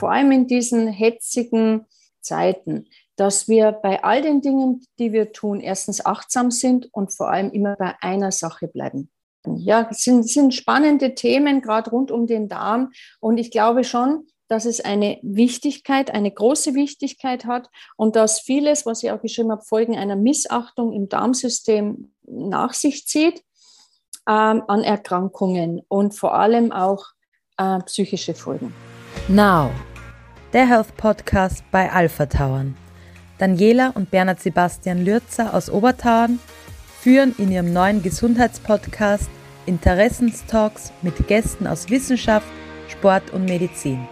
vor allem in diesen hetzigen Zeiten, dass wir bei all den Dingen, die wir tun, erstens achtsam sind und vor allem immer bei einer Sache bleiben. Ja, es sind, sind spannende Themen, gerade rund um den Darm. Und ich glaube schon, dass es eine Wichtigkeit, eine große Wichtigkeit hat und dass vieles, was ich auch geschrieben habe, Folgen einer Missachtung im Darmsystem nach sich zieht ähm, an Erkrankungen und vor allem auch äh, psychische Folgen. Now, der Health Podcast bei Alpha Tauern. Daniela und Bernhard Sebastian Lürzer aus Obertauern führen in ihrem neuen Gesundheitspodcast Interessenstalks mit Gästen aus Wissenschaft, Sport und Medizin.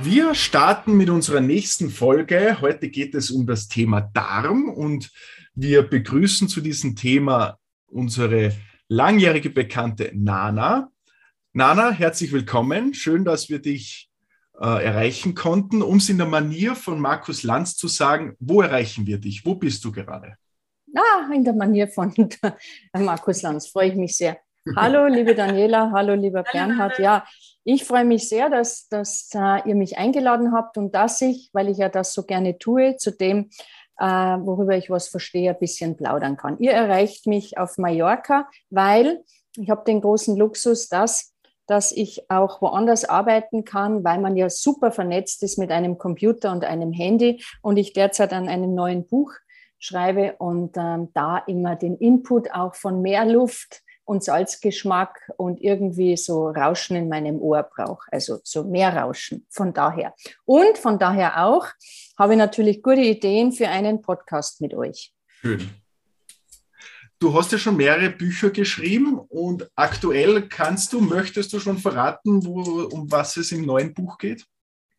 Wir starten mit unserer nächsten Folge. Heute geht es um das Thema Darm und wir begrüßen zu diesem Thema unsere langjährige Bekannte Nana. Nana, herzlich willkommen. Schön, dass wir dich äh, erreichen konnten. Um es in der Manier von Markus Lanz zu sagen, wo erreichen wir dich? Wo bist du gerade? Ah, in der Manier von Markus Lanz. Freue ich mich sehr. Hallo, liebe Daniela. Hallo, lieber Bernhard. Ja, ich freue mich sehr, dass, dass uh, ihr mich eingeladen habt und dass ich, weil ich ja das so gerne tue, zu dem, uh, worüber ich was verstehe, ein bisschen plaudern kann. Ihr erreicht mich auf Mallorca, weil ich habe den großen Luxus, dass dass ich auch woanders arbeiten kann, weil man ja super vernetzt ist mit einem Computer und einem Handy und ich derzeit an einem neuen Buch schreibe und ähm, da immer den Input auch von mehr Luft und Salzgeschmack und irgendwie so Rauschen in meinem Ohr brauche, also so mehr Rauschen von daher. Und von daher auch habe ich natürlich gute Ideen für einen Podcast mit euch. Schön. Du hast ja schon mehrere Bücher geschrieben und aktuell kannst du, möchtest du schon verraten, wo, um was es im neuen Buch geht?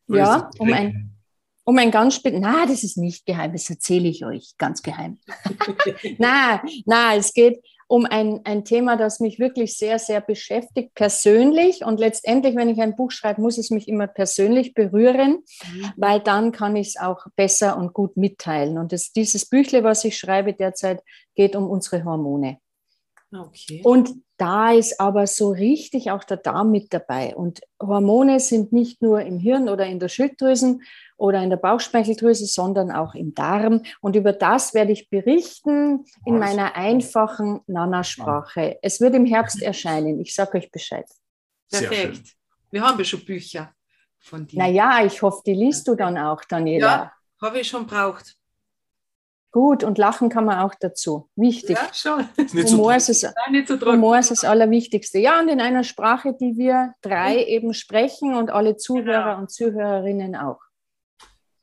Oder ja, um ein, um ein ganz spät. Na, das ist nicht geheim, das erzähle ich euch ganz geheim. na, na, es geht um ein, ein Thema, das mich wirklich sehr, sehr beschäftigt, persönlich. Und letztendlich, wenn ich ein Buch schreibe, muss es mich immer persönlich berühren, mhm. weil dann kann ich es auch besser und gut mitteilen. Und das, dieses Büchle, was ich schreibe derzeit, geht um unsere Hormone. Okay. Und da ist aber so richtig auch der Darm mit dabei. Und Hormone sind nicht nur im Hirn oder in der Schilddrüsen oder in der Bauchspeicheldrüse, sondern auch im Darm. Und über das werde ich berichten in meiner einfachen Nana-Sprache. Es wird im Herbst erscheinen. Ich sage euch Bescheid. Perfekt. Wir haben ja schon Bücher von dir. Naja, ich hoffe, die liest du dann auch, Daniela. Ja, habe ich schon braucht. Gut, und lachen kann man auch dazu. Wichtig. Ja, schon. Humor, ist es, Nein, so Humor ist das Allerwichtigste. Ja, und in einer Sprache, die wir drei eben sprechen und alle Zuhörer genau. und Zuhörerinnen auch.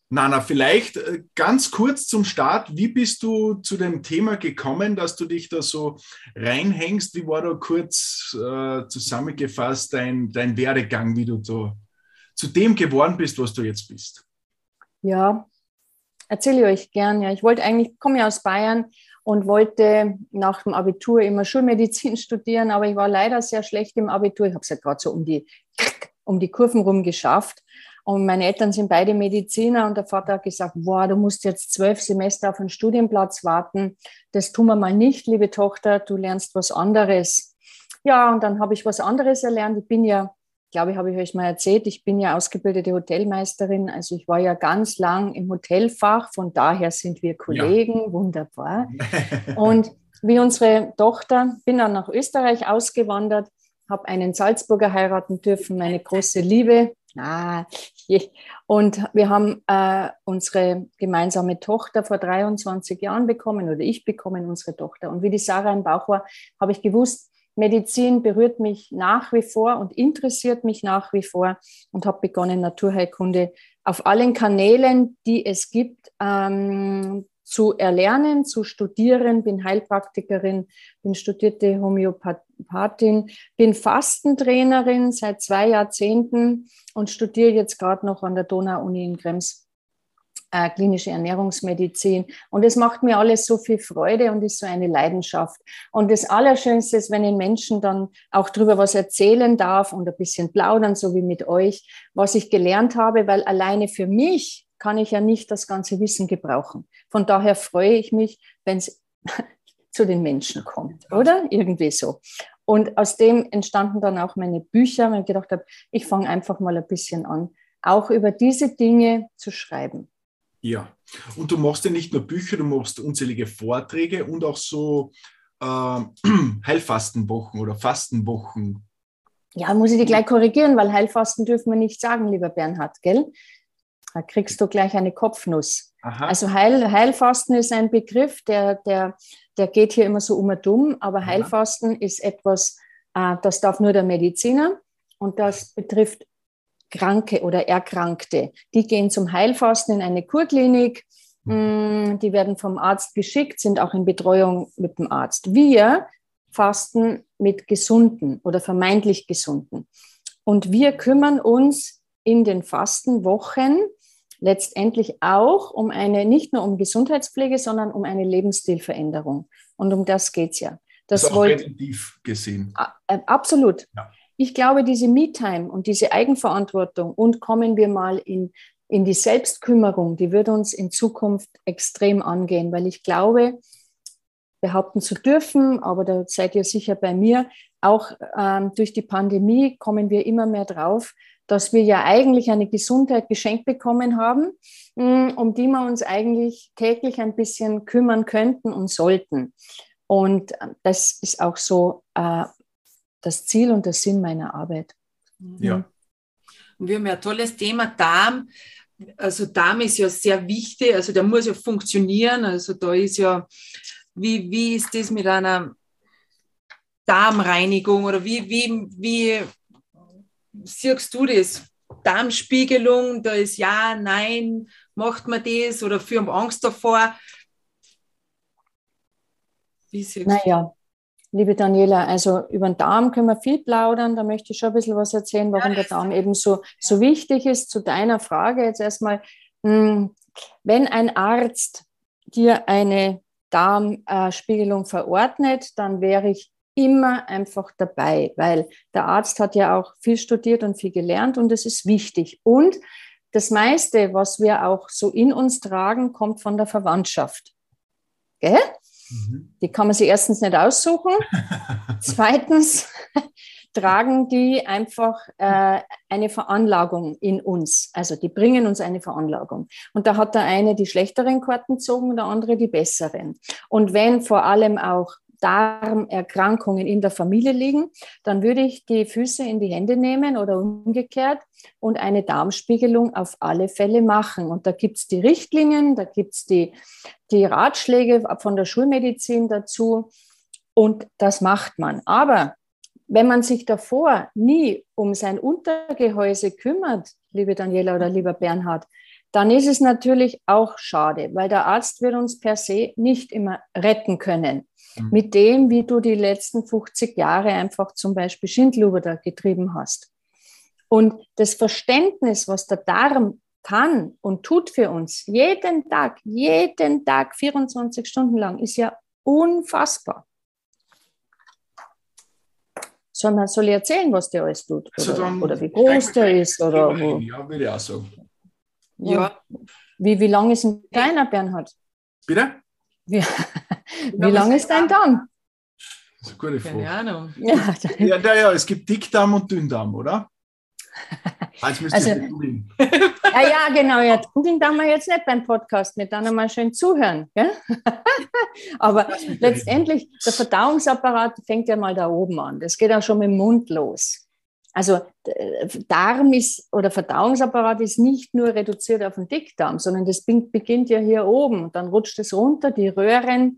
Nana, vielleicht äh, ganz kurz zum Start. Wie bist du zu dem Thema gekommen, dass du dich da so reinhängst? Wie war da kurz äh, zusammengefasst dein, dein Werdegang, wie du so zu dem geworden bist, was du jetzt bist? Ja, erzähle ich euch gern. Ja, ich wollte eigentlich, komme ja aus Bayern und wollte nach dem Abitur immer Schulmedizin studieren, aber ich war leider sehr schlecht im Abitur. Ich habe es ja gerade so um die, um die Kurven rum geschafft und meine Eltern sind beide Mediziner und der Vater hat gesagt, boah, du musst jetzt zwölf Semester auf einen Studienplatz warten. Das tun wir mal nicht, liebe Tochter, du lernst was anderes. Ja, und dann habe ich was anderes erlernt. Ich bin ja, glaube ich, habe ich euch mal erzählt, ich bin ja ausgebildete Hotelmeisterin. Also ich war ja ganz lang im Hotelfach, von daher sind wir Kollegen, ja. wunderbar. Und wie unsere Tochter, bin dann nach Österreich ausgewandert, habe einen Salzburger heiraten dürfen, meine große Liebe. Und wir haben äh, unsere gemeinsame Tochter vor 23 Jahren bekommen oder ich bekommen unsere Tochter. Und wie die Sarah im Bauch war, habe ich gewusst, Medizin berührt mich nach wie vor und interessiert mich nach wie vor und habe begonnen, Naturheilkunde auf allen Kanälen, die es gibt, ähm, zu erlernen, zu studieren, bin Heilpraktikerin, bin studierte Homöopathin, bin Fastentrainerin seit zwei Jahrzehnten und studiere jetzt gerade noch an der Donau-Uni in Krems äh, klinische Ernährungsmedizin. Und es macht mir alles so viel Freude und ist so eine Leidenschaft. Und das Allerschönste ist, wenn ich Menschen dann auch darüber was erzählen darf und ein bisschen plaudern, so wie mit euch, was ich gelernt habe, weil alleine für mich kann ich ja nicht das ganze Wissen gebrauchen. Von daher freue ich mich, wenn es zu den Menschen kommt, oder? Irgendwie so. Und aus dem entstanden dann auch meine Bücher, weil ich gedacht habe, ich fange einfach mal ein bisschen an, auch über diese Dinge zu schreiben. Ja, und du machst ja nicht nur Bücher, du machst unzählige Vorträge und auch so äh, Heilfastenwochen oder Fastenwochen. Ja, muss ich dich gleich korrigieren, weil Heilfasten dürfen wir nicht sagen, lieber Bernhard, gell? Da kriegst du gleich eine Kopfnuss. Aha. Also Heil, Heilfasten ist ein Begriff, der, der, der geht hier immer so um und dumm, aber Heilfasten ja. ist etwas, äh, das darf nur der Mediziner und das betrifft Kranke oder Erkrankte. Die gehen zum Heilfasten in eine Kurklinik, mhm. mm, die werden vom Arzt geschickt, sind auch in Betreuung mit dem Arzt. Wir fasten mit Gesunden oder vermeintlich Gesunden. Und wir kümmern uns in den Fastenwochen letztendlich auch um eine, nicht nur um Gesundheitspflege, sondern um eine Lebensstilveränderung. Und um das geht es ja. Das, ist auch wollt, präventiv gesehen. Äh, absolut. Ja. Ich glaube, diese Me-Time und diese Eigenverantwortung und kommen wir mal in, in die Selbstkümmerung, die wird uns in Zukunft extrem angehen, weil ich glaube, behaupten zu dürfen, aber da seid ihr sicher bei mir, auch ähm, durch die Pandemie kommen wir immer mehr drauf, dass wir ja eigentlich eine Gesundheit geschenkt bekommen haben, mm, um die wir uns eigentlich täglich ein bisschen kümmern könnten und sollten. Und äh, das ist auch so äh, das Ziel und der Sinn meiner Arbeit. Ja. Und wir haben ja ein tolles Thema Darm. Also Darm ist ja sehr wichtig, also der muss ja funktionieren. Also da ist ja, wie, wie ist das mit einer Darmreinigung oder wie, wie, wie siehst du das? Darmspiegelung, da ist ja, nein, macht man das oder für Angst davor? Wie siehst naja, liebe Daniela, also über den Darm können wir viel plaudern. Da möchte ich schon ein bisschen was erzählen, warum der Darm eben so, so wichtig ist. Zu deiner Frage jetzt erstmal, hm, wenn ein Arzt dir eine Darmspiegelung verordnet, dann wäre ich immer einfach dabei, weil der Arzt hat ja auch viel studiert und viel gelernt und es ist wichtig. Und das meiste, was wir auch so in uns tragen, kommt von der Verwandtschaft. Gell? Mhm. Die kann man sich erstens nicht aussuchen. Zweitens tragen die einfach äh, eine Veranlagung in uns. Also die bringen uns eine Veranlagung. Und da hat der eine die schlechteren Karten gezogen, der andere die besseren. Und wenn vor allem auch Darmerkrankungen in der Familie liegen, dann würde ich die Füße in die Hände nehmen oder umgekehrt und eine Darmspiegelung auf alle Fälle machen. Und da gibt es die Richtlinien, da gibt es die, die Ratschläge von der Schulmedizin dazu und das macht man. Aber wenn man sich davor nie um sein Untergehäuse kümmert, liebe Daniela oder lieber Bernhard, dann ist es natürlich auch schade, weil der Arzt wird uns per se nicht immer retten können. Mhm. Mit dem, wie du die letzten 50 Jahre einfach zum Beispiel Schindluder getrieben hast. Und das Verständnis, was der Darm kann und tut für uns, jeden Tag, jeden Tag, 24 Stunden lang, ist ja unfassbar. Soll man soll ich erzählen, was der alles tut? Oder, also oder wie groß der ist? Oder wo? Ja, würde ich auch sagen. Ja. Wie, wie lang ist ein deiner, Bernhard? Bitte? Wie, wie lang ist dein Darm? Das ist eine gute Frage. Keine Ahnung. Ja, ja, ja, es gibt Dickdarm und Dünndarm, oder? Also, googeln. Ja, ja, genau. Ja, googeln darf man jetzt nicht beim Podcast, wir dann einmal schön zuhören. Gell? Aber letztendlich, der Verdauungsapparat fängt ja mal da oben an. Das geht auch schon mit dem Mund los. Also Darm ist oder Verdauungsapparat ist nicht nur reduziert auf den Dickdarm, sondern das beginnt ja hier oben. Dann rutscht es runter, die Röhren,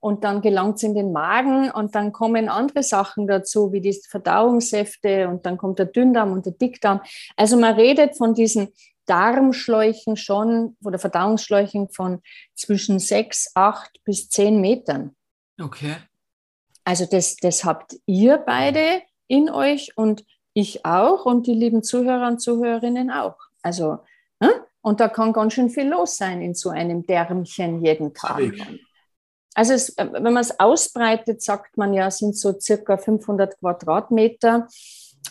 und dann gelangt es in den Magen und dann kommen andere Sachen dazu, wie die Verdauungssäfte und dann kommt der Dünndarm und der Dickdarm. Also man redet von diesen Darmschläuchen schon oder Verdauungsschläuchen von zwischen sechs, acht bis zehn Metern. Okay. Also das, das habt ihr beide in euch und ich auch und die lieben Zuhörer und Zuhörerinnen auch. Also, ne? und da kann ganz schön viel los sein in so einem Därmchen jeden Tag. Also es, äh, wenn man es ausbreitet, sagt man ja, sind so circa 500 Quadratmeter.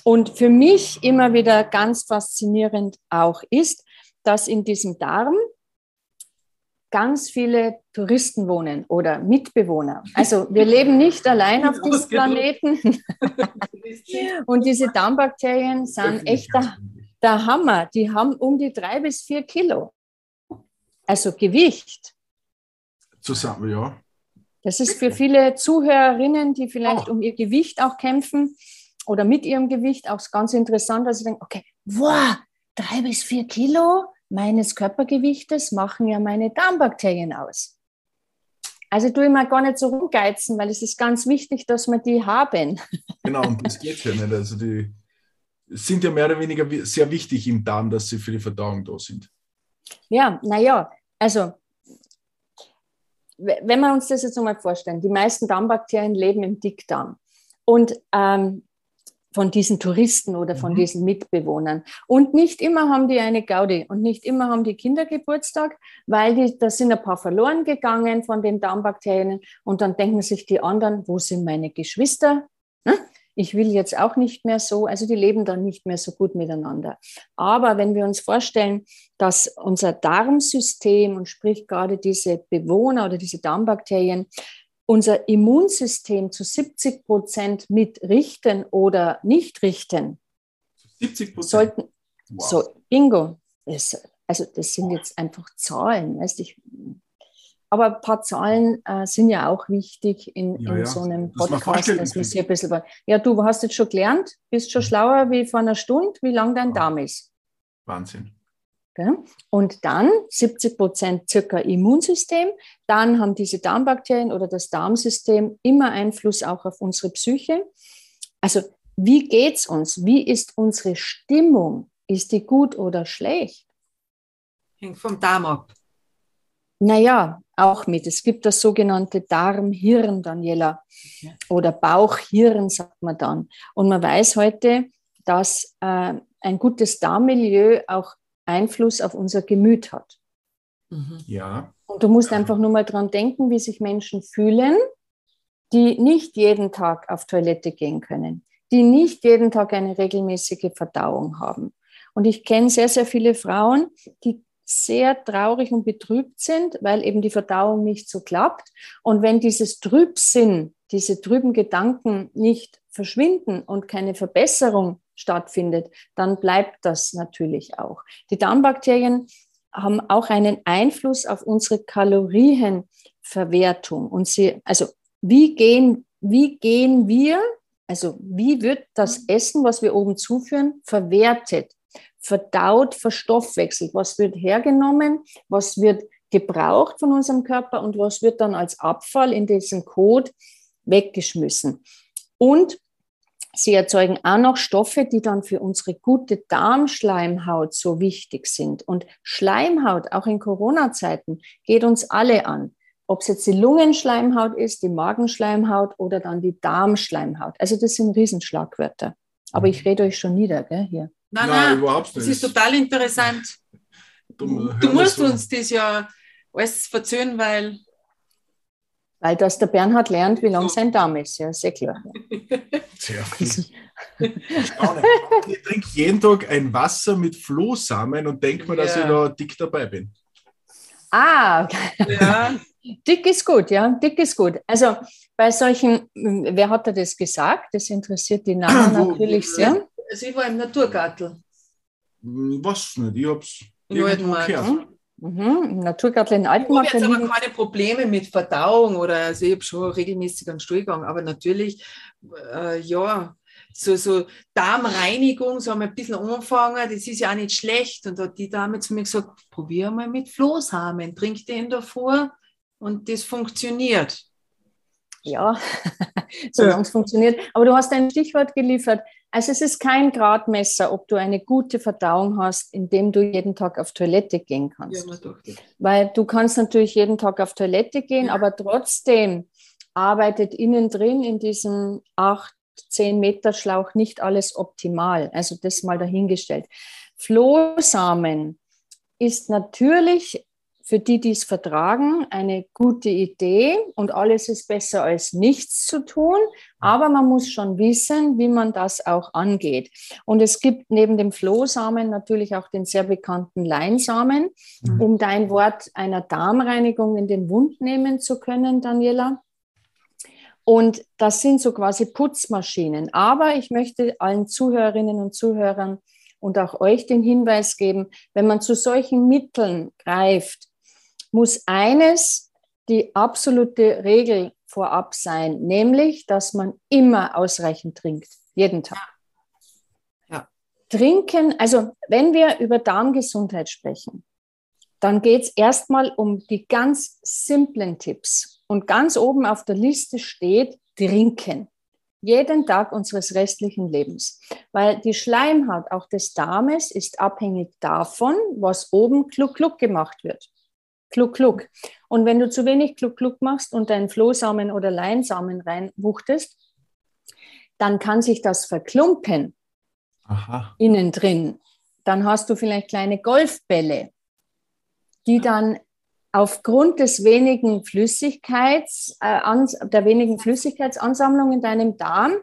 Und für mich immer wieder ganz faszinierend auch ist, dass in diesem Darm ganz viele Touristen wohnen oder Mitbewohner. Also wir leben nicht allein auf diesem Planeten. Und diese Darmbakterien sind echt der, der Hammer. Die haben um die drei bis vier Kilo. Also Gewicht. Zusammen, ja. Das ist für viele Zuhörerinnen, die vielleicht oh. um ihr Gewicht auch kämpfen oder mit ihrem Gewicht auch ganz interessant, dass sie denken, okay, wow, drei bis vier Kilo meines Körpergewichtes machen ja meine Darmbakterien aus. Also tue ich mal gar nicht so rumgeizen, weil es ist ganz wichtig, dass wir die haben. Genau, und das geht ja nicht. Also die sind ja mehr oder weniger sehr wichtig im Darm, dass sie für die Verdauung da sind. Ja, naja, also wenn wir uns das jetzt einmal vorstellen, die meisten Darmbakterien leben im Dickdarm. Und ähm, von diesen Touristen oder von mhm. diesen Mitbewohnern. Und nicht immer haben die eine Gaudi und nicht immer haben die Kinder Geburtstag, weil die, da sind ein paar verloren gegangen von den Darmbakterien und dann denken sich die anderen, wo sind meine Geschwister? Ne? ich will jetzt auch nicht mehr so, also die leben dann nicht mehr so gut miteinander. Aber wenn wir uns vorstellen, dass unser Darmsystem und sprich gerade diese Bewohner oder diese Darmbakterien unser Immunsystem zu 70 Prozent mitrichten oder nicht richten, 70 Prozent. Sollten, wow. So, Bingo. Das, also das sind jetzt einfach Zahlen. Weißt, ich, aber ein paar Zahlen äh, sind ja auch wichtig in, ja, in ja. so einem Podcast, das dass man sich ein bisschen. Ja, du hast jetzt schon gelernt, bist schon schlauer wie vor einer Stunde, wie lang dein Darm ist. Wahnsinn. Und dann 70 Prozent circa Immunsystem. Dann haben diese Darmbakterien oder das Darmsystem immer Einfluss auch auf unsere Psyche. Also wie geht es uns? Wie ist unsere Stimmung? Ist die gut oder schlecht? Hängt vom Darm ab. Naja, auch mit. Es gibt das sogenannte Darmhirn, Daniela, okay. oder Bauchhirn, sagt man dann. Und man weiß heute, dass äh, ein gutes Darmmilieu auch Einfluss auf unser Gemüt hat. Mhm. Ja. Und du musst einfach nur mal dran denken, wie sich Menschen fühlen, die nicht jeden Tag auf Toilette gehen können, die nicht jeden Tag eine regelmäßige Verdauung haben. Und ich kenne sehr, sehr viele Frauen, die sehr traurig und betrübt sind, weil eben die Verdauung nicht so klappt. Und wenn dieses Trübsinn, diese trüben Gedanken nicht verschwinden und keine Verbesserung stattfindet, dann bleibt das natürlich auch. Die Darmbakterien haben auch einen Einfluss auf unsere Kalorienverwertung. Und sie, also wie gehen, wie gehen wir, also wie wird das Essen, was wir oben zuführen, verwertet? verdaut, verstoffwechselt. Was wird hergenommen, was wird gebraucht von unserem Körper und was wird dann als Abfall in diesen Code weggeschmissen. Und sie erzeugen auch noch Stoffe, die dann für unsere gute Darmschleimhaut so wichtig sind. Und Schleimhaut, auch in Corona-Zeiten, geht uns alle an. Ob es jetzt die Lungenschleimhaut ist, die Magenschleimhaut oder dann die Darmschleimhaut. Also das sind Riesenschlagwörter. Aber ich rede euch schon nieder, gell, hier. Nein, nein, nein überhaupt nicht. Das ist total interessant. Du, du musst uns das ja alles verzögern, weil. Weil das der Bernhard lernt, wie lang sein Darm ist, ja, sehr klar. Sehr viel. ich trinke jeden Tag ein Wasser mit Flohsamen und denke mir, dass ja. ich da dick dabei bin. Ah, ja. dick ist gut, ja, dick ist gut. Also bei solchen, wer hat er das gesagt? Das interessiert die Namen natürlich sehr. Also ich war im Naturgartel. Hm, was nicht, ich hab's irgendwo gehört. Mhm. Im Naturgartel in Altenmarkt. Ich habe jetzt aber keine Probleme mit Verdauung oder also ich habe schon regelmäßig einen Stuhlgang, aber natürlich, äh, ja, so, so Darmreinigung, so haben wir ein bisschen angefangen, das ist ja auch nicht schlecht. Und da hat die Dame zu mir gesagt, probier mal mit Flohsamen, trink den davor und das funktioniert. Ja, solange es funktioniert. Aber du hast ein Stichwort geliefert, also es ist kein Gradmesser, ob du eine gute Verdauung hast, indem du jeden Tag auf Toilette gehen kannst. Ja, Weil du kannst natürlich jeden Tag auf Toilette gehen, ja. aber trotzdem arbeitet innen drin in diesem 8, 10 Meter Schlauch nicht alles optimal. Also das mal dahingestellt. Flohsamen ist natürlich für die, die es vertragen, eine gute Idee und alles ist besser als nichts zu tun. Aber man muss schon wissen, wie man das auch angeht. Und es gibt neben dem Flohsamen natürlich auch den sehr bekannten Leinsamen, mhm. um dein Wort einer Darmreinigung in den Mund nehmen zu können, Daniela. Und das sind so quasi Putzmaschinen. Aber ich möchte allen Zuhörerinnen und Zuhörern und auch euch den Hinweis geben, wenn man zu solchen Mitteln greift, muss eines die absolute Regel vorab sein, nämlich, dass man immer ausreichend trinkt, jeden Tag. Ja. Trinken, also wenn wir über Darmgesundheit sprechen, dann geht es erstmal um die ganz simplen Tipps. Und ganz oben auf der Liste steht trinken. Jeden Tag unseres restlichen Lebens. Weil die Schleimhaut auch des Darmes ist abhängig davon, was oben kluck-kluck gemacht wird. Kluck-kluck. Und wenn du zu wenig kluck-kluck machst und deinen Flohsamen oder Leinsamen reinwuchtest, dann kann sich das verklumpen Aha. innen drin. Dann hast du vielleicht kleine Golfbälle, die dann aufgrund des wenigen Flüssigkeits, äh, der wenigen Flüssigkeitsansammlung in deinem Darm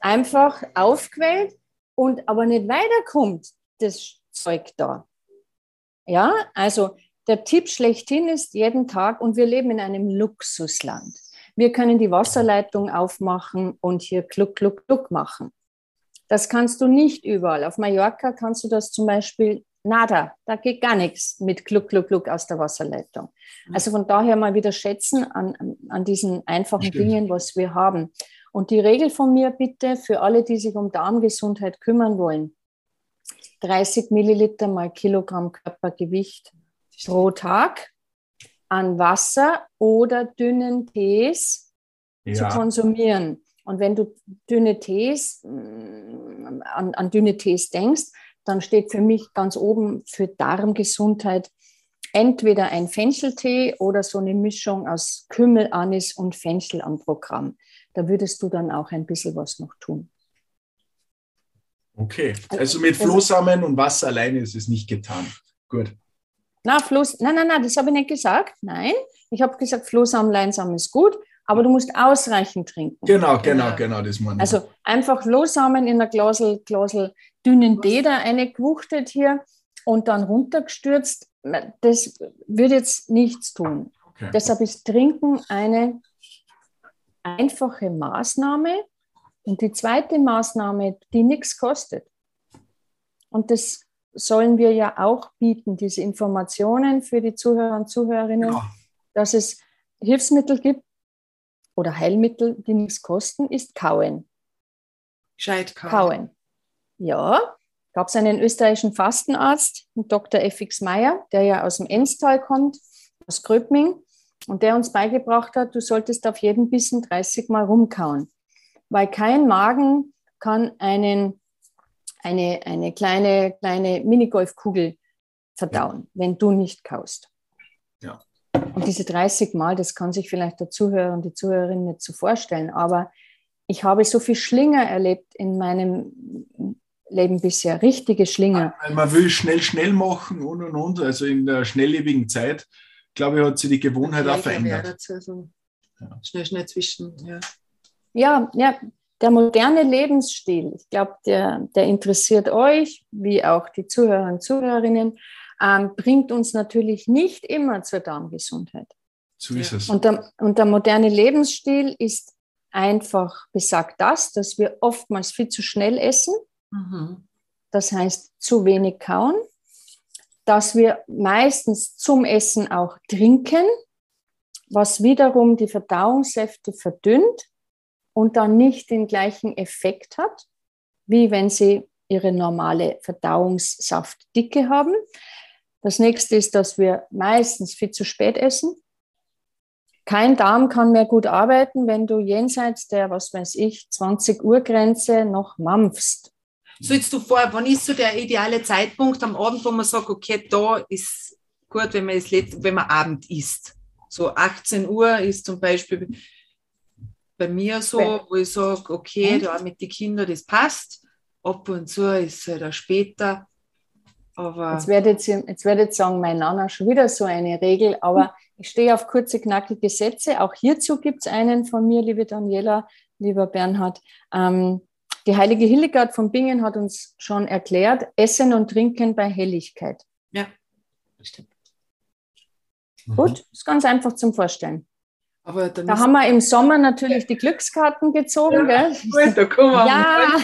einfach aufquellt und aber nicht weiterkommt, das Zeug da. Ja, also der Tipp schlechthin ist jeden Tag, und wir leben in einem Luxusland. Wir können die Wasserleitung aufmachen und hier kluck, kluck, kluck machen. Das kannst du nicht überall. Auf Mallorca kannst du das zum Beispiel nada, da geht gar nichts mit Gluck, Gluck, Gluck aus der Wasserleitung. Mhm. Also von daher mal wieder schätzen an, an diesen einfachen. Dingen, was wir haben. Und die Regel von mir bitte für alle, die sich um Darmgesundheit kümmern wollen, 30 Milliliter mal Kilogramm Körpergewicht pro Tag an Wasser oder dünnen Tees ja. zu konsumieren. Und wenn du dünne Tees, mm, an, an dünne Tees denkst, dann steht für mich ganz oben für Darmgesundheit entweder ein Fencheltee oder so eine Mischung aus Kümmel, Anis und Fenchel am Programm. Da würdest du dann auch ein bisschen was noch tun. Okay, also mit Flohsamen und Wasser alleine ist es nicht getan. Gut. Na, Floß, nein, nein, nein, das habe ich nicht gesagt. Nein, ich habe gesagt, Flohsamen, Leinsamen ist gut, aber du musst ausreichend trinken. Genau, genau, genau, das meine ich. Also einfach Flohsamen in einer Glasel, Glasel dünnen Deder eingewuchtet hier und dann runtergestürzt. Das würde jetzt nichts tun. Okay. Deshalb ist Trinken eine einfache Maßnahme. Und die zweite Maßnahme, die nichts kostet. Und das sollen wir ja auch bieten, diese Informationen für die Zuhörer und Zuhörerinnen, ja. dass es Hilfsmittel gibt oder Heilmittel, die nichts kosten, ist Kauen. Gescheit kauen. kauen. Ja, gab es einen österreichischen Fastenarzt, Dr. F.X. Meyer, der ja aus dem Enstal kommt, aus Gröbming, und der uns beigebracht hat, du solltest auf jeden Bissen 30 Mal rumkauen, weil kein Magen kann einen, eine, eine kleine, kleine Minigolfkugel verdauen, wenn du nicht kaust. Ja. Und diese 30 Mal, das kann sich vielleicht der Zuhörer und die Zuhörerin nicht so vorstellen, aber ich habe so viel Schlinger erlebt in meinem Leben bisher, richtige Schlinger. Man will schnell, schnell machen und und und. Also in der schnelllebigen Zeit, glaube ich, hat sich die Gewohnheit auch verändert. Also ja. Schnell, schnell zwischen, ja. Ja, ja, der moderne Lebensstil, ich glaube, der, der interessiert euch, wie auch die Zuhörer und Zuhörerinnen, ähm, bringt uns natürlich nicht immer zur Darmgesundheit. So ist es. Und der, und der moderne Lebensstil ist einfach besagt das, dass wir oftmals viel zu schnell essen Mhm. Das heißt, zu wenig kauen, dass wir meistens zum Essen auch trinken, was wiederum die Verdauungssäfte verdünnt und dann nicht den gleichen Effekt hat, wie wenn sie ihre normale Verdauungssaftdicke haben. Das nächste ist, dass wir meistens viel zu spät essen. Kein Darm kann mehr gut arbeiten, wenn du jenseits der, was weiß ich, 20 Uhr Grenze noch mampfst. So jetzt du vor, wann ist so der ideale Zeitpunkt am Abend, wo man sagt, okay, da ist gut, wenn man, es wenn man Abend isst. So 18 Uhr ist zum Beispiel bei mir so, wo ich sage, okay, da mit den Kindern, das passt. Ab und zu ist es halt auch später. Aber Jetzt werdet, ihr, jetzt werdet ihr sagen, mein Nana, schon wieder so eine Regel, aber ich stehe auf kurze, knackige Sätze. Auch hierzu gibt es einen von mir, liebe Daniela, lieber Bernhard. Ähm, die heilige Hildegard von Bingen hat uns schon erklärt, Essen und Trinken bei Helligkeit. ja, das stimmt. Mhm. Gut, ist ganz einfach zum Vorstellen. Aber dann Da haben wir im Sommer natürlich die Glückskarten gezogen, gell? Gut, da kommen wir. Ja,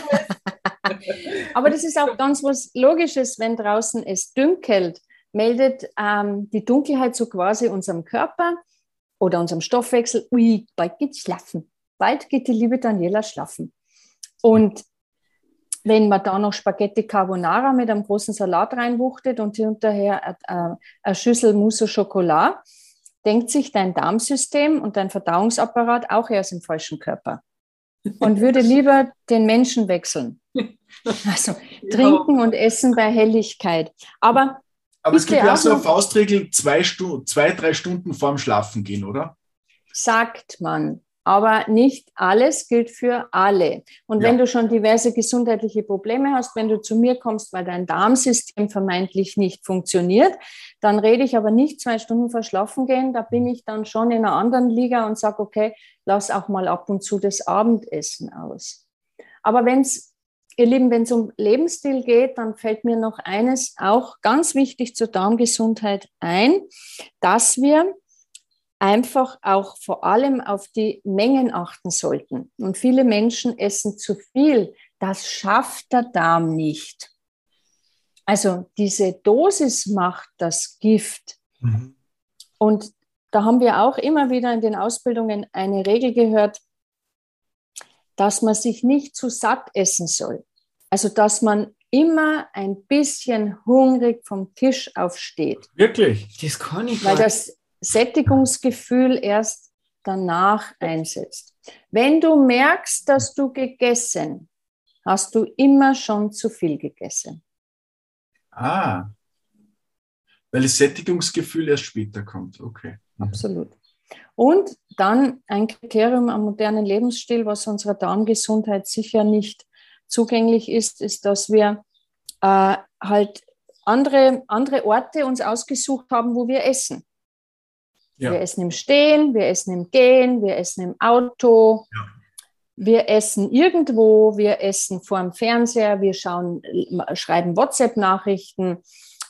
aber das ist auch ganz was Logisches, wenn draußen es dünkelt, meldet ähm, die Dunkelheit so quasi unserem Körper oder unserem Stoffwechsel, ui, bald geht's schlafen. Bald geht die liebe Daniela schlafen. Und wenn man da noch Spaghetti Carbonara mit einem großen Salat reinwuchtet und hinterher äh, eine Schüssel Mousse au Chocolat, denkt sich dein Darmsystem und dein Verdauungsapparat auch erst im falschen Körper und würde lieber den Menschen wechseln. Also trinken und essen bei Helligkeit. Aber Aber es gibt ja auch so eine Faustregel, zwei, Stu zwei, drei Stunden vorm Schlafen gehen, oder? sagt man. Aber nicht alles gilt für alle. Und Ja. wenn du schon diverse gesundheitliche Probleme hast, wenn du zu mir kommst, weil dein Darmsystem vermeintlich nicht funktioniert, dann rede ich aber nicht zwei Stunden vor Schlafen gehen. Da bin ich dann schon in einer anderen Liga und sage, okay, lass auch mal ab und zu das Abendessen aus. Aber wenn es, ihr Lieben, wenn es um Lebensstil geht, dann fällt mir noch eines auch ganz wichtig zur Darmgesundheit ein, dass wir einfach auch vor allem auf die Mengen achten sollten. Und viele Menschen essen zu viel. Das schafft der Darm nicht. Also diese Dosis macht das Gift. Und da haben wir auch immer wieder in den Ausbildungen eine Regel gehört, dass man sich nicht zu satt essen soll. Also dass man immer ein bisschen hungrig vom Tisch aufsteht Wirklich? Das kann ich weil gar das Sättigungsgefühl erst danach einsetzt. Wenn du merkst, dass du gegessen, hast du immer schon zu viel gegessen. Ah. Weil das Sättigungsgefühl erst später kommt. Okay. Absolut. Und dann ein Kriterium am modernen Lebensstil, was unserer Darmgesundheit sicher nicht zugänglich ist, ist, dass wir äh, halt andere, andere Orte uns ausgesucht haben, wo wir essen. Ja. Wir essen im Stehen, wir essen im Gehen, wir essen im Auto, Ja. wir essen irgendwo, wir essen vor dem Fernseher, wir schauen, schreiben WhatsApp-Nachrichten,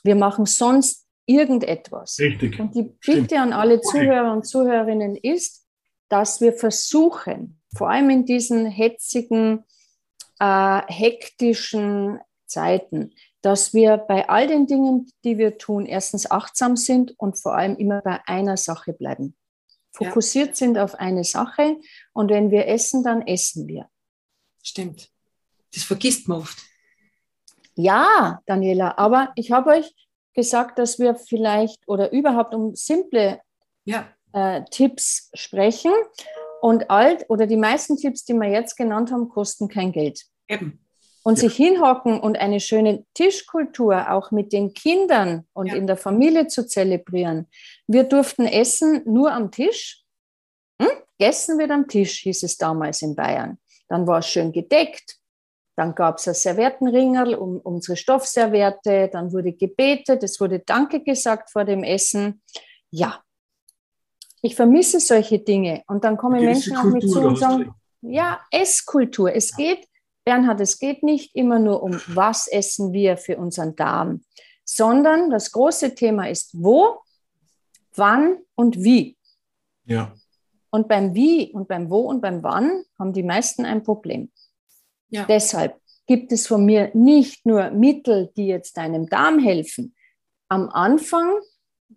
wir machen sonst irgendetwas. Richtig. Und die Stimmt. Bitte an alle. Zuhörer und Zuhörerinnen ist, dass wir versuchen, vor allem in diesen hetzigen, äh, hektischen Zeiten, dass wir bei all den Dingen, die wir tun, erstens achtsam sind und vor allem immer bei einer Sache bleiben. Ja. Fokussiert sind auf eine Sache und wenn wir essen, dann essen wir. Stimmt. Das vergisst man oft. Ja, Daniela, aber ich habe euch gesagt, dass wir vielleicht oder überhaupt um simple Ja, äh, Tipps sprechen. Und alt oder die meisten Tipps, die wir jetzt genannt haben, kosten kein Geld. eben. Und Ja. sich hinhocken und eine schöne Tischkultur auch mit den Kindern und Ja. in der Familie zu zelebrieren. Wir durften essen nur am Tisch. Hm? Gessen wird am Tisch, hieß es damals in Bayern. Dann war es schön gedeckt. Dann gab es ein Serviettenringerl um unsere Stoffserviette. Dann wurde gebetet. Es wurde Danke gesagt vor dem Essen. Ja, ich vermisse solche Dinge. Und dann kommen Menschen auf mich zu und sagen, ja, Esskultur. Es geht, Bernhard, es geht nicht immer nur um, was essen wir für unseren Darm, sondern das große Thema ist, wo, wann und wie. Ja. Und beim Wie und beim Wo und beim Wann haben die meisten ein Problem. Ja. Deshalb gibt es von mir nicht nur Mittel, die jetzt deinem Darm helfen. Am Anfang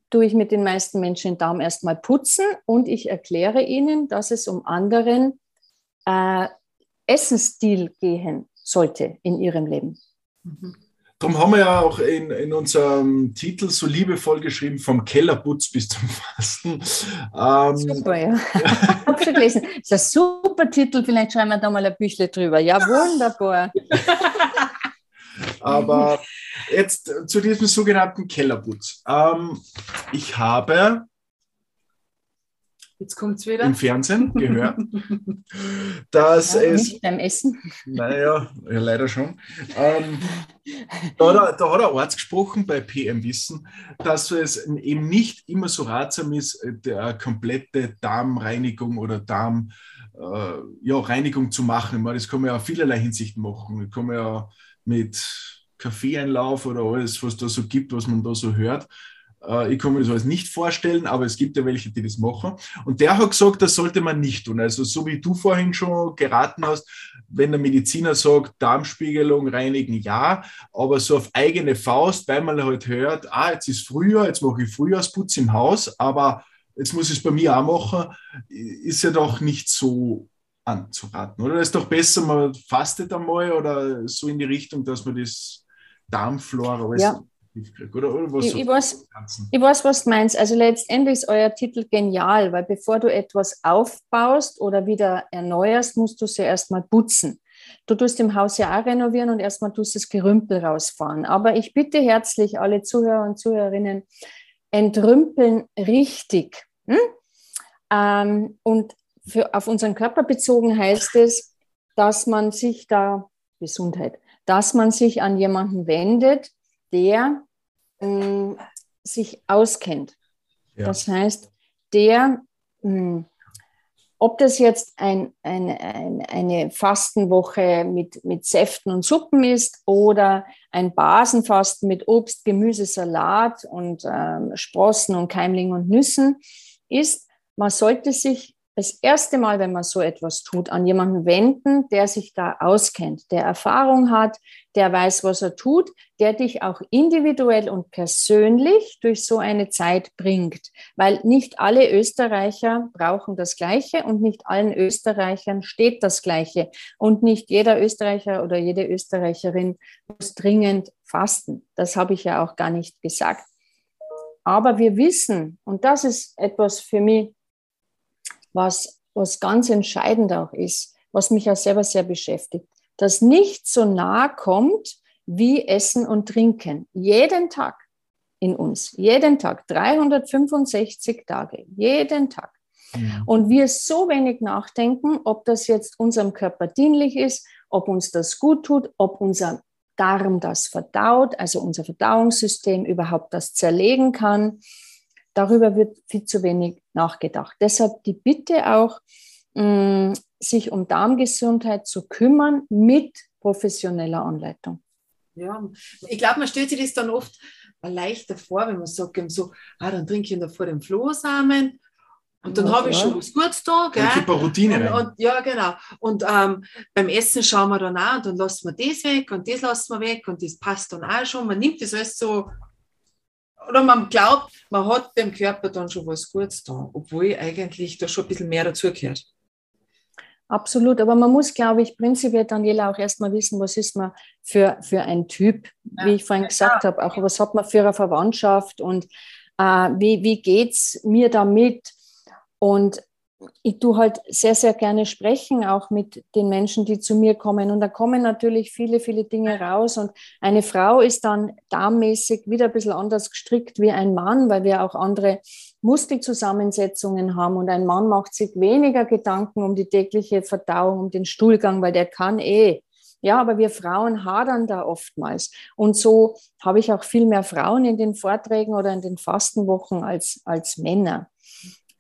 tue ich mit den meisten Menschen den Darm erstmal putzen und ich erkläre ihnen, dass es um anderen äh, Essensstil gehen sollte in ihrem Leben. Mhm. Darum haben wir ja auch in, in unserem Titel so liebevoll geschrieben, vom Kellerputz bis zum Fasten. Ähm, Super, ja. Hab schon gelesen. Das ist ein super Titel, vielleicht schreiben wir da mal ein Büchle drüber. Ja, wunderbar. Aber jetzt zu diesem sogenannten Kellerputz. Ähm, ich habe Jetzt kommt es wieder. Im Fernsehen gehört, dass ja, es. Nicht beim Essen. Naja, ja, leider schon. Ähm, da, hat er, da hat er Arzt gesprochen bei PM Wissen, dass es eben nicht immer so ratsam ist, der komplette Darmreinigung oder Darm, äh, ja, Reinigung zu machen. meine, das kann man ja auf vielerlei Hinsicht machen. Das kann man ja mit Kaffeeeinlauf oder alles, was da so gibt, was man da so hört. Äh, ich kann mir das alles nicht vorstellen, aber es gibt ja welche, die das machen. Und der hat gesagt, das sollte man nicht tun. Also so wie du vorhin schon geraten hast, wenn der Mediziner sagt, Darmspiegelung reinigen, ja, aber so auf eigene Faust, weil man halt hört, ah, jetzt ist Frühjahr, jetzt mache ich Frühjahrsputz im Haus, aber jetzt muss ich es bei mir auch machen, ist ja doch nicht so anzuraten, oder? Ist doch besser, man fastet einmal oder so in die Richtung, dass man das Darmflora Ja. Kriegt, oder? oder was Ich, so ich, weiß, ich weiß, was du meinst. Also letztendlich ist euer Titel genial, weil bevor du etwas aufbaust oder wieder erneuerst, musst du es ja erstmal putzen. Du tust im Haus ja auch renovieren und erstmal tust das Gerümpel rausfahren. Aber ich bitte herzlich alle Zuhörer und Zuhörerinnen, entrümpeln richtig. Hm? Ähm, und für, auf unseren Körper bezogen heißt es, dass man sich da, Gesundheit, dass man sich an jemanden wendet, der mh, sich auskennt. Ja. Das heißt, der, mh, ob das jetzt ein, ein, ein, eine Fastenwoche mit, mit Säften und Suppen ist oder ein Basenfasten mit Obst, Gemüse, Salat und ähm, Sprossen und Keimlingen und Nüssen ist, man sollte sich das erste Mal, wenn man so etwas tut, an jemanden wenden, der sich da auskennt, der Erfahrung hat, der weiß, was er tut, der dich auch individuell und persönlich durch so eine Zeit bringt. Weil nicht alle Österreicher brauchen das Gleiche und nicht allen Österreichern steht das Gleiche. Und nicht jeder Österreicher oder jede Österreicherin muss dringend fasten. Das habe ich ja auch gar nicht gesagt. Aber wir wissen, und das ist etwas für mich, was, was ganz entscheidend auch ist, was mich auch selber sehr beschäftigt, dass nichts so nah kommt wie Essen und Trinken. Jeden Tag in uns, jeden Tag, 365 Tage, jeden Tag. Mhm. Und wir so wenig nachdenken, ob das jetzt unserem Körper dienlich ist, ob uns das gut tut, ob unser Darm das verdaut, also unser Verdauungssystem überhaupt das zerlegen kann. Darüber wird viel zu wenig nachgedacht. Deshalb die Bitte auch, mh, sich um Darmgesundheit zu kümmern mit professioneller Anleitung. Ja, ich glaube, man stellt sich das dann oft leichter vor, wenn man sagt, eben so, ah, dann trinke ich davor den Flohsamen und dann Ja, habe ich schon was Gutes da. Da Gell? eine Routine Und, und, ja, genau. Und ähm, beim Essen schauen wir dann auch und dann lassen wir das weg und das lassen wir weg und das passt dann auch schon. Man nimmt das alles so, oder man glaubt, man hat dem Körper dann schon was Gutes da, obwohl eigentlich da schon ein bisschen mehr dazugehört. Absolut, aber man muss, glaube ich, prinzipiell, Daniela, auch erstmal wissen, was ist man für, für ein Typ, wie ich vorhin gesagt habe, auch was hat man für eine Verwandtschaft und äh, wie, wie geht es mir damit? Und ich tue halt sehr, sehr gerne sprechen, auch mit den Menschen, die zu mir kommen. Und da kommen natürlich viele, viele Dinge raus. Und eine Frau ist dann darmmäßig wieder ein bisschen anders gestrickt wie ein Mann, weil wir auch andere Muskelzusammensetzungen haben. Und ein Mann macht sich weniger Gedanken um die tägliche Verdauung, um den Stuhlgang, weil der kann eh. Ja, aber wir Frauen hadern da oftmals. Und so habe ich auch viel mehr Frauen in den Vorträgen oder in den Fastenwochen als, als Männer.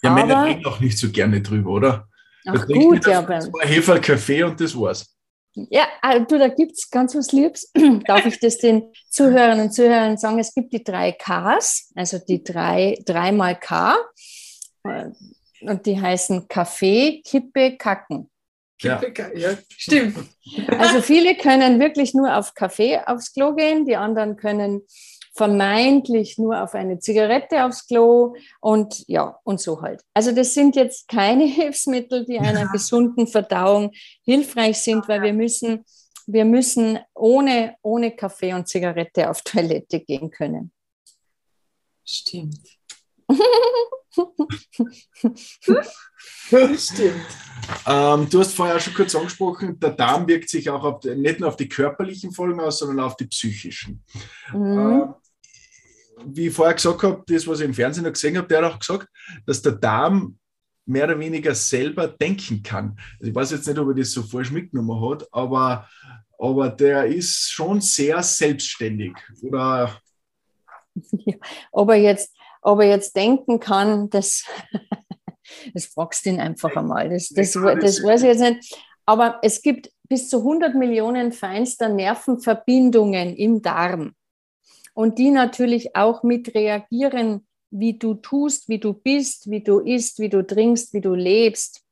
Ja, Männer aber- reden auch nicht so gerne drüber, oder? Ach trinkt gut, ja, Zwei Hefe, Kaffee und das war's. ja, also du, da gibt es ganz was Liebes. Darf ich das den Zuhörern und Zuhörern sagen? Es gibt die drei Ks, also die drei, dreimal K. Äh, Und die heißen Kaffee, Kippe, Kacken. Ja. ja stimmt. Also viele können wirklich nur auf Kaffee aufs Klo gehen, die anderen können vermeintlich nur auf eine Zigarette aufs Klo und ja, und so halt. Also das sind jetzt keine Hilfsmittel, die einer gesunden Verdauung hilfreich sind, weil wir müssen, wir müssen ohne, ohne Kaffee und Zigarette auf Toilette gehen können. Stimmt. Stimmt. Ähm, du hast vorher schon kurz angesprochen, der Darm wirkt sich auch auf, die- nicht nur auf die körperlichen Folgen aus, sondern auf die psychischen. Mhm. Wie ich vorher gesagt habe, das, was ich im Fernsehen noch gesehen habe, der hat auch gesagt, dass der Darm mehr oder weniger selber denken kann. Also ich weiß jetzt nicht, ob er das so falsch mitgenommen hat, aber, aber der ist schon sehr selbstständig. Oder ja, ob, er jetzt, ob er jetzt denken kann, das, das fragst du ihn einfach einmal. Das, das, das, das weiß ich jetzt nicht. Aber es gibt bis zu 100 Millionen feinster Nervenverbindungen im Darm. Und die natürlich auch mit reagieren, wie du tust, wie du bist, wie du isst, wie du trinkst, wie du lebst.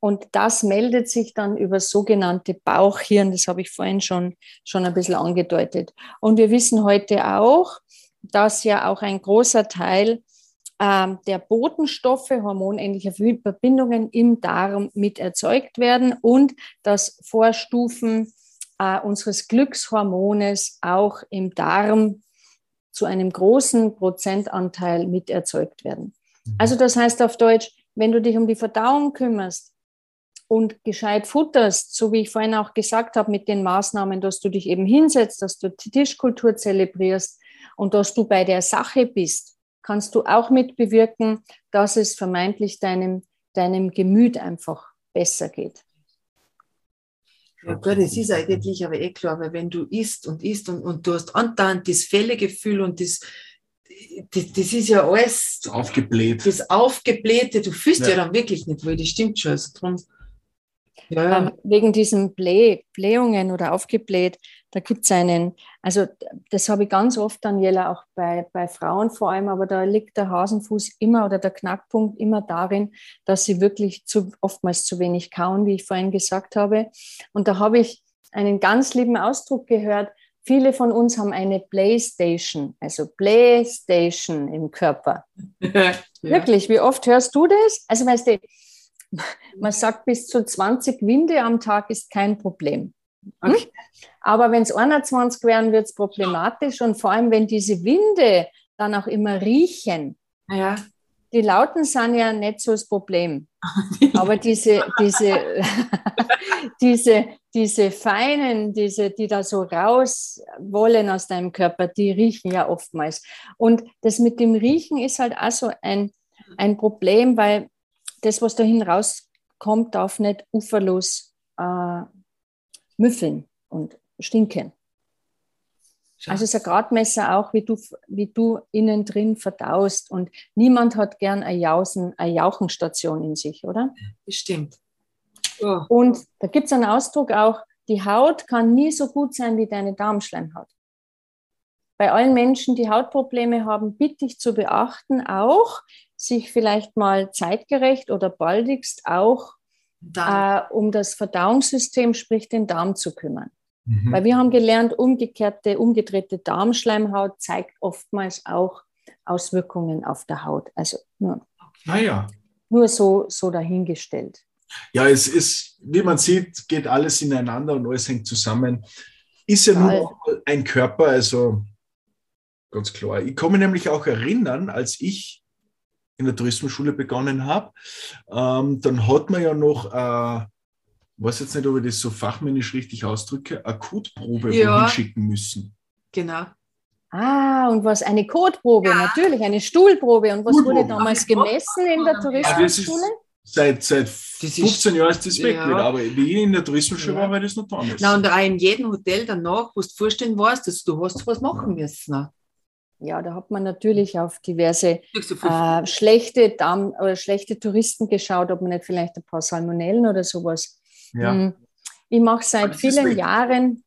Und das meldet sich dann über sogenannte Bauchhirn. Das habe ich vorhin schon, schon ein bisschen angedeutet. Und wir wissen heute auch, dass ja auch ein großer Teil ähm, der Botenstoffe, hormonähnliche Verbindungen im Darm mit erzeugt werden und dass Vorstufen äh, unseres Glückshormones auch im Darm zu einem großen Prozentanteil mit erzeugt werden. Mhm. Also das heißt auf Deutsch, wenn du dich um die Verdauung kümmerst und gescheit futterst, so wie ich vorhin auch gesagt habe mit den Maßnahmen, dass du dich eben hinsetzt, dass du Tischkultur zelebrierst und dass du bei der Sache bist, kannst du auch mit bewirken, dass es vermeintlich deinem, deinem Gemüt einfach besser geht. Ja gut, das ist eigentlich aber eh klar, weil wenn du isst und isst und, und du hast andauernd das Fällegefühl und das, das, das ist ja alles aufgebläht. Das Aufgeblähte, du fühlst ja, ja dann wirklich nicht wohl, das stimmt schon. Also drum, ja. Wegen diesen Blä Blähungen oder aufgebläht, da gibt es einen, also das habe ich ganz oft, Daniela, auch bei, bei Frauen vor allem, aber da liegt der Hasenfuß immer oder der Knackpunkt immer darin, dass sie wirklich zu, oftmals zu wenig kauen, wie ich vorhin gesagt habe. Und da habe ich einen ganz lieben Ausdruck gehört. Viele von uns haben eine Playstation, also Playstation im Körper. ja. Wirklich, wie oft hörst du das? Also weißt du, man sagt, bis zu 20 Winde am Tag ist kein Problem. Hm? Okay. Aber wenn es 21 wären, wird es problematisch. Und vor allem, wenn diese Winde dann auch immer riechen. Ja. Die Lauten sind ja nicht so das Problem. Aber diese, diese, diese, diese feinen, diese, die da so raus wollen aus deinem Körper, die riechen ja oftmals. Und das mit dem Riechen ist halt auch so ein, ein Problem, weil das, was dahin rauskommt, darf nicht uferlos äh, müffeln und stinken. Schatz. Also es ist ein Gradmesser auch, wie du, wie du innen drin verdaust. Und niemand hat gern eine, Jausen, eine Jauchenstation in sich, oder? Bestimmt. Oh. Und da gibt es einen Ausdruck auch, die Haut kann nie so gut sein wie deine Darmschleimhaut. Bei allen Menschen, die Hautprobleme haben, bitte ich zu beachten auch, sich vielleicht mal zeitgerecht oder baldigst auch äh, um das Verdauungssystem, sprich den Darm zu kümmern. Mhm. Weil wir haben gelernt, umgekehrte, umgedrehte Darmschleimhaut zeigt oftmals auch Auswirkungen auf der Haut. Also nur, naja. nur so, so dahingestellt. Ja, es ist, wie man sieht, geht alles ineinander und alles hängt zusammen. Ist ja nur ein Körper, also ganz klar. Ich kann mich nämlich auch erinnern, als ich in der Tourismusschule begonnen habe, ähm, dann hat man ja noch, äh, weiß jetzt nicht, ob ich das so fachmännisch richtig ausdrücke, eine Kotprobe ja. hinschicken müssen. Genau. Ah, und was eine Kotprobe, ja. natürlich, eine Stuhlprobe. Und was Stuhlprobe. wurde damals gemessen in der Tourismusschule? Ja, seit, seit 15 Jahren ist das weg ja. wieder, aber wie in der Tourismusschule ja. war, war das noch damals. Na, und auch in jedem Hotel danach, wo du vorstellen warst, dass du hast was machen müssen ja, da hat man natürlich auf diverse äh, schlechte Darm oder schlechte Touristen geschaut, ob man nicht vielleicht ein paar Salmonellen oder sowas. Ja. Hm. Ich mache seit vielen Jahren,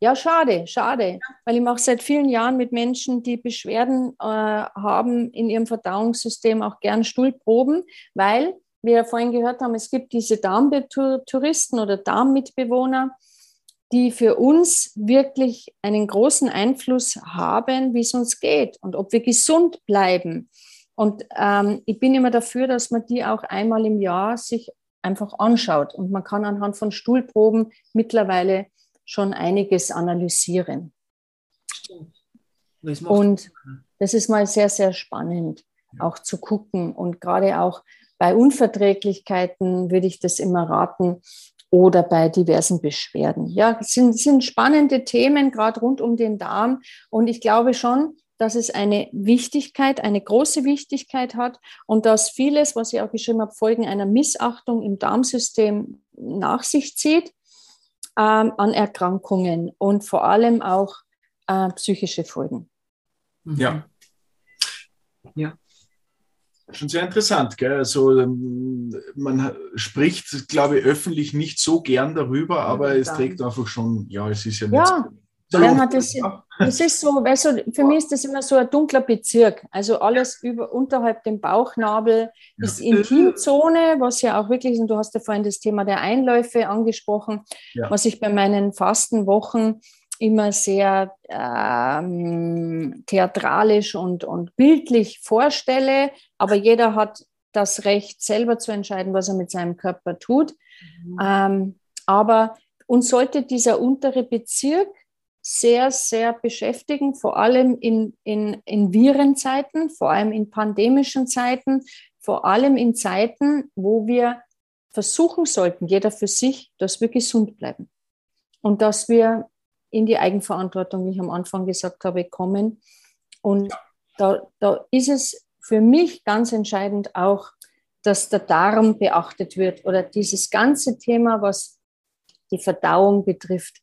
ja, schade, schade, weil ich mache seit vielen Jahren mit Menschen, die Beschwerden äh, haben in ihrem Verdauungssystem auch gern Stuhlproben, weil wir ja vorhin gehört haben, es gibt diese Darmtouristen oder Darmmitbewohner, die für uns wirklich einen großen Einfluss haben, wie es uns geht und ob wir gesund bleiben. Und ähm, ich bin immer dafür, dass man die auch einmal im Jahr sich einfach anschaut. Und man kann anhand von Stuhlproben mittlerweile schon einiges analysieren. Das und das ist mal sehr, sehr spannend, auch zu gucken. Und gerade auch bei Unverträglichkeiten würde ich das immer raten, oder bei diversen Beschwerden. Ja, es sind, sind spannende Themen, gerade rund um den Darm. Und ich glaube schon, dass es eine Wichtigkeit, eine große Wichtigkeit hat und dass vieles, was ich auch geschrieben habe, Folgen einer Missachtung im Darmsystem nach sich zieht ähm, an Erkrankungen und vor allem auch äh, psychische Folgen. Ja. Ja. Schon sehr interessant, gell? Also ähm, man spricht, glaube ich, öffentlich nicht so gern darüber, aber es trägt einfach schon, ja, es ist ja nicht ja. Bernhard, das, das ist so, weißt du, für mich ist das immer so ein dunkler Bezirk. Also alles über, unterhalb dem Bauchnabel ja. ist Intimzone, was ja auch wirklich, und du hast ja vorhin das Thema der Einläufe angesprochen, ja. was ich bei meinen Fastenwochen immer sehr ähm, theatralisch und, und bildlich vorstelle, aber jeder hat das Recht, selber zu entscheiden, was er mit seinem Körper tut. Mhm. Ähm, aber uns sollte dieser untere Bezirk sehr, sehr beschäftigen, vor allem in, in, in Virenzeiten, vor allem in pandemischen Zeiten, vor allem in Zeiten, wo wir versuchen sollten, jeder für sich, dass wir gesund bleiben und dass wir in die Eigenverantwortung, wie ich am Anfang gesagt habe, kommen. Und da, da ist es für mich ganz entscheidend auch, dass der Darm beachtet wird oder dieses ganze Thema, was die Verdauung betrifft,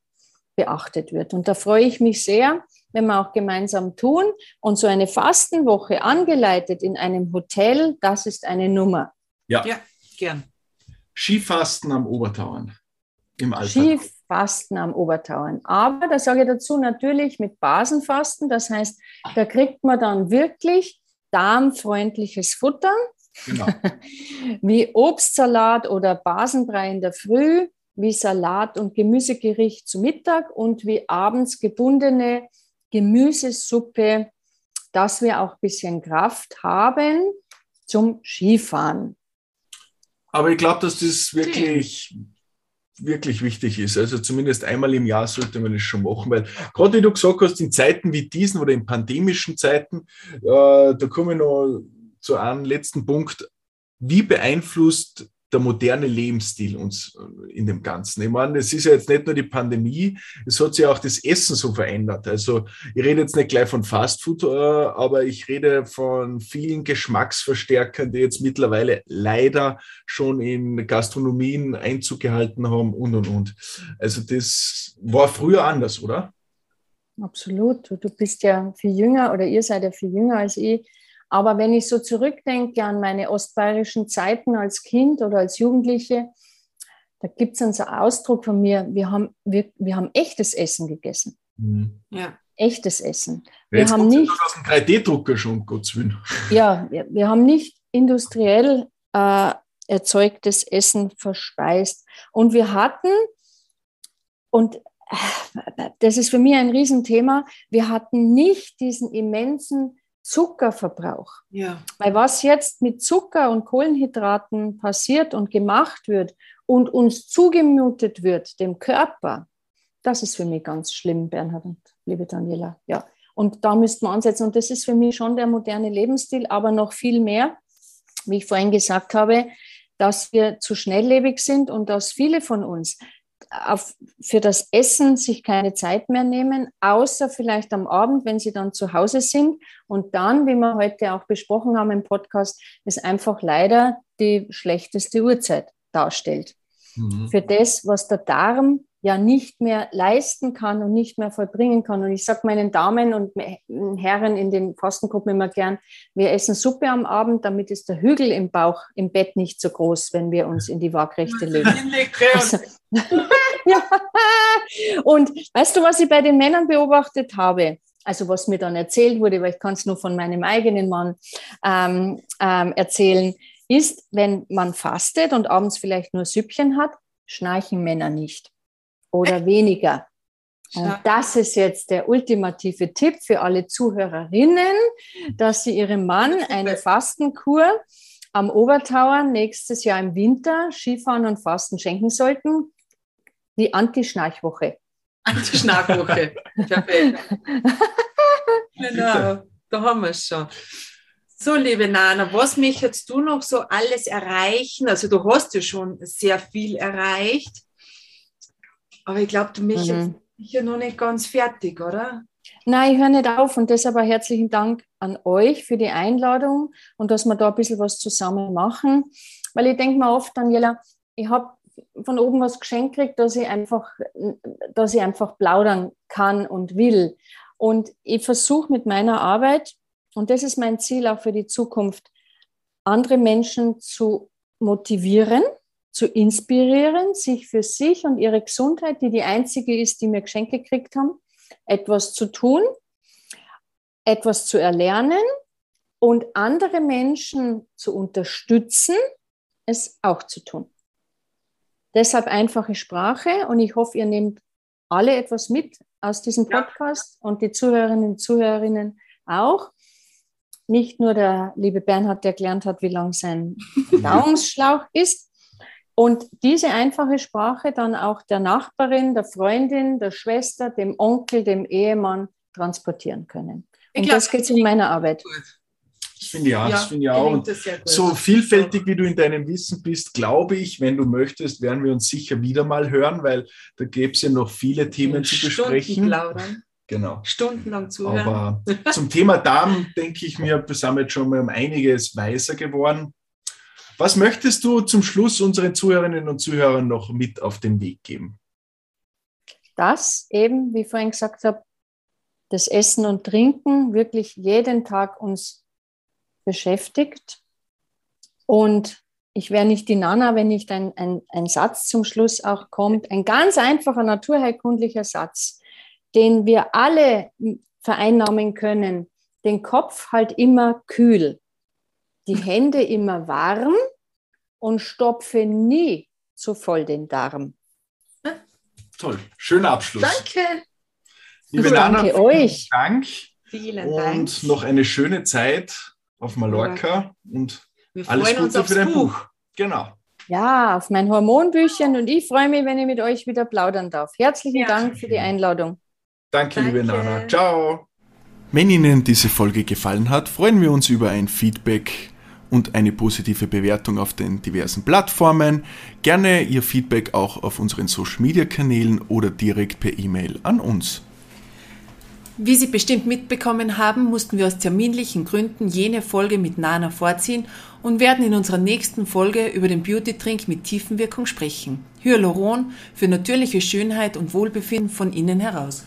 beachtet wird. Und da freue ich mich sehr, wenn wir auch gemeinsam tun. Und so eine Fastenwoche angeleitet in einem Hotel, das ist eine Nummer. Ja, ja gern. Skifasten am Obertauern im Alltag. Skifasten am Obertauern. Aber da sage ich dazu natürlich mit Basenfasten. Das heißt, da kriegt man dann wirklich darmfreundliches Futter. Genau. wie Obstsalat oder Basenbrei in der Früh, wie Salat und Gemüsegericht zu Mittag und wie abends gebundene Gemüsesuppe, dass wir auch ein bisschen Kraft haben zum Skifahren. Aber ich glaube, dass das wirklich wirklich wichtig ist. Also zumindest einmal im Jahr sollte man es schon machen, weil gerade wie du gesagt hast, in Zeiten wie diesen oder in pandemischen Zeiten, äh, da komme ich noch zu einem letzten Punkt. Wie beeinflusst der moderne Lebensstil uns äh, in dem Ganzen. Ich meine, es ist ja jetzt nicht nur die Pandemie, es hat sich auch das Essen so verändert. Also ich rede jetzt nicht gleich von Fastfood, äh, aber ich rede von vielen Geschmacksverstärkern, die jetzt mittlerweile leider schon in Gastronomien Einzug gehalten haben und und und. Also das war früher anders, oder? Absolut. Du bist ja viel jünger oder ihr seid ja viel jünger als ich. Aber wenn ich so zurückdenke an meine ostbayerischen Zeiten als Kind oder als Jugendliche, da gibt es einen so Ausdruck von mir, wir haben, wir, wir haben echtes Essen gegessen. Mhm. Ja. Echtes Essen. Wir Jetzt haben nicht aus dem 3D-Drucker schon, Gottes Willen. Ja, wir, wir haben nicht industriell äh, erzeugtes Essen verspeist. Und wir hatten, und äh, das ist für mich ein Riesenthema, wir hatten nicht diesen immensen Zuckerverbrauch. Ja. Weil was jetzt mit Zucker und Kohlenhydraten passiert und gemacht wird und uns zugemutet wird, dem Körper, das ist für mich ganz schlimm, Bernhard und liebe Daniela. Ja. Und da müssten wir ansetzen. Und das ist für mich schon der moderne Lebensstil, aber noch viel mehr, wie ich vorhin gesagt habe, dass wir zu schnelllebig sind und dass viele von uns auf, für das Essen sich keine Zeit mehr nehmen, außer vielleicht am Abend, wenn sie dann zu Hause sind. Und dann, wie wir heute auch besprochen haben im Podcast, ist einfach leider die schlechteste Uhrzeit darstellt. Mhm. Für das, was der Darm ja nicht mehr leisten kann und nicht mehr vollbringen kann. Und ich sage meinen Damen und Herren in den Fastengruppen immer gern, wir essen Suppe am Abend, damit ist der Hügel im Bauch, im Bett nicht so groß, wenn wir uns in die Waagrechte legen. Also, ja. Und weißt du, was ich bei den Männern beobachtet habe? Also was mir dann erzählt wurde, weil ich kann es nur von meinem eigenen Mann ähm, ähm, erzählen, ist, wenn man fastet und abends vielleicht nur Süppchen hat, schnarchen Männer nicht oder weniger. Und das ist jetzt der ultimative Tipp für alle Zuhörerinnen, dass sie ihrem Mann eine Fastenkur am Obertauer nächstes Jahr im Winter Skifahren und Fasten schenken sollten. Die Anti-Schnarchwoche. Anti-Schnarchwoche. genau, da haben wir es schon. So, liebe Nana, was möchtest du noch so alles erreichen? Also du hast ja schon sehr viel erreicht. Aber ich glaube, du bist mhm. ja noch nicht ganz fertig, oder? Nein, ich höre nicht auf und deshalb auch herzlichen Dank an euch für die Einladung und dass wir da ein bisschen was zusammen machen. Weil ich denke mir oft, Daniela, ich habe von oben was geschenkt gekriegt, dass ich einfach, dass ich einfach plaudern kann und will. Und ich versuche mit meiner Arbeit, und das ist mein Ziel auch für die Zukunft, andere Menschen zu motivieren, zu inspirieren, sich für sich und ihre Gesundheit, die die einzige ist, die mir Geschenke gekriegt haben, etwas zu tun, etwas zu erlernen und andere Menschen zu unterstützen, es auch zu tun. Deshalb einfache Sprache und ich hoffe, ihr nehmt alle etwas mit aus diesem Podcast ja. und die Zuhörerinnen und Zuhörerinnen auch. Nicht nur der liebe Bernhard, der gelernt hat, wie lang sein Verdauungsschlauch ist. Und diese einfache Sprache dann auch der Nachbarin, der Freundin, der Schwester, dem Onkel, dem Ehemann transportieren können. Und glaub, das geht in meiner Arbeit. Finde ich auch. Ja, das finde ich auch. So vielfältig wie du in deinem Wissen bist, glaube ich, wenn du möchtest, werden wir uns sicher wieder mal hören, weil da gäbe es ja noch viele Themen zu besprechen. Plaudern. Genau. Stundenlang zuhören. Aber zum Thema Darm denke ich mir, wir sind jetzt schon mal um einiges weiser geworden. Was möchtest du zum Schluss unseren Zuhörerinnen und Zuhörern noch mit auf den Weg geben? Das eben, wie ich vorhin gesagt habe, das Essen und Trinken wirklich jeden Tag uns beschäftigt. Und ich wäre nicht die Nana, wenn nicht ein, ein, ein Satz zum Schluss auch kommt. Ein ganz einfacher naturheilkundlicher Satz, den wir alle vereinnahmen können. Den Kopf halt immer kühl, die Hände immer warm und stopfe nie zu voll den Darm. Toll, schöner Abschluss. Danke. Liebe ich Nana, danke euch. Dank. Vielen Dank. Und noch eine schöne Zeit auf Mallorca und alles Gute für dein Buch. Buch. Genau. Ja, auf mein Hormonbüchchen und ich freue mich, wenn ich mit euch wieder plaudern darf. Herzlichen ja. Dank für die Einladung. Danke, Danke, liebe Nana. Ciao. Wenn Ihnen diese Folge gefallen hat, freuen wir uns über ein Feedback und eine positive Bewertung auf den diversen Plattformen. Gerne Ihr Feedback auch auf unseren Social Media Kanälen oder direkt per E-Mail an uns. Wie Sie bestimmt mitbekommen haben, mussten wir aus terminlichen Gründen jene Folge mit Nana vorziehen und werden in unserer nächsten Folge über den Beauty-Trink mit Tiefenwirkung sprechen. Hyaluron für natürliche Schönheit und Wohlbefinden von innen heraus.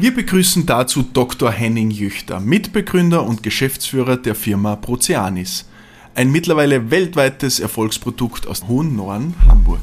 Wir begrüßen dazu Dr. Henning Jüchter, Mitbegründer und Geschäftsführer der Firma Proceanis, ein mittlerweile weltweites Erfolgsprodukt aus Hohen Norden, Hamburg.